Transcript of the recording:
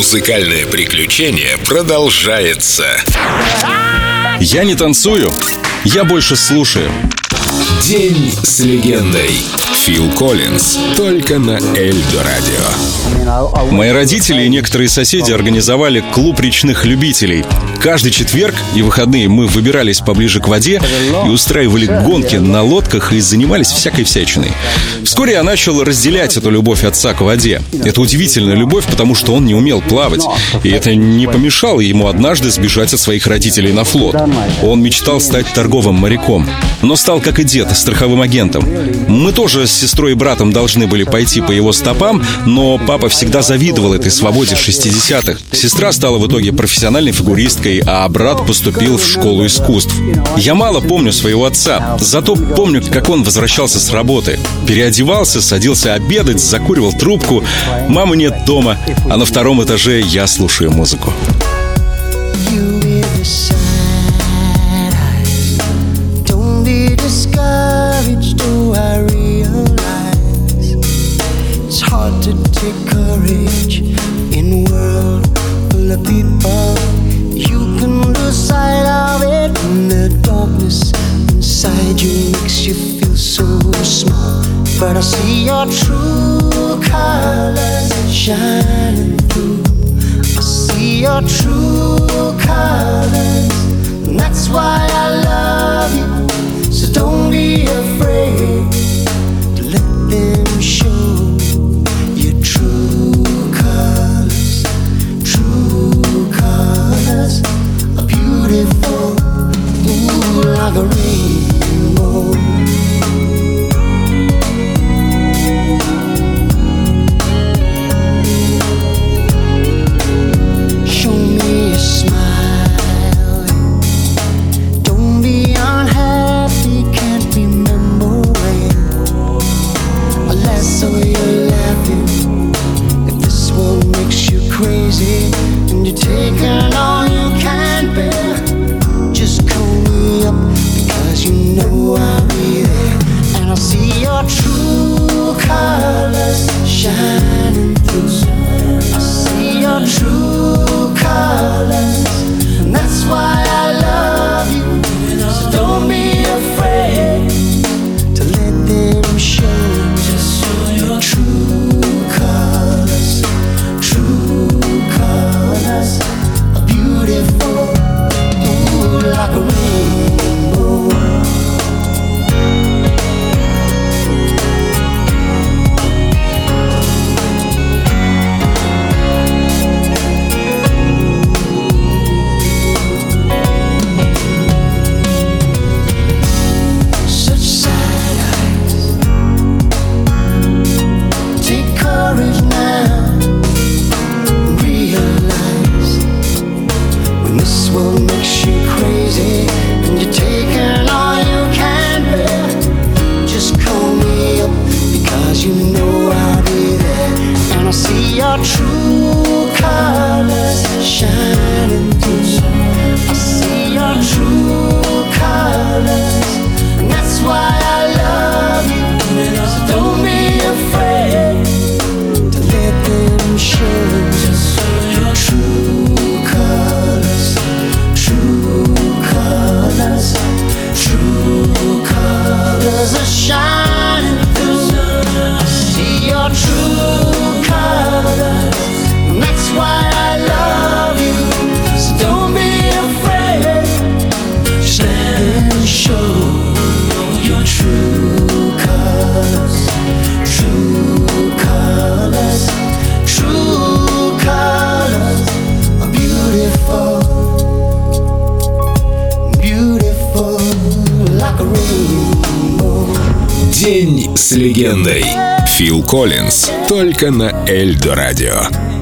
Музыкальное приключение продолжается. Я не танцую, я больше слушаю. День с легендой. Фил Коллинз. Только на Эльдо Радио. Мои родители и некоторые соседи организовали клуб речных любителей. Каждый четверг и выходные мы выбирались поближе к воде и устраивали гонки на лодках и занимались всякой всячиной. Вскоре я начал разделять эту любовь отца к воде. Это удивительная любовь, потому что он не умел плавать. И это не помешало ему однажды сбежать от своих родителей на флот. Он мечтал стать торговым моряком, но стал, как и дед, страховым агентом. Мы тоже с сестрой и братом должны были пойти по его стопам, но папа всегда завидовал этой свободе 60-х. Сестра стала в итоге профессиональной фигуристкой, а брат поступил в школу искусств. Я мало помню своего отца, зато помню, как он возвращался с работы. Переодевался, садился обедать, закуривал трубку. Мамы нет дома, а на втором этаже я слушаю музыку. You makes you feel so small. But I see your true colors shining through. I see your true colors, and that's why I love you. So don't be afraid your truth. С легендой. Фил Коллинз. Только на Эльдо Радио.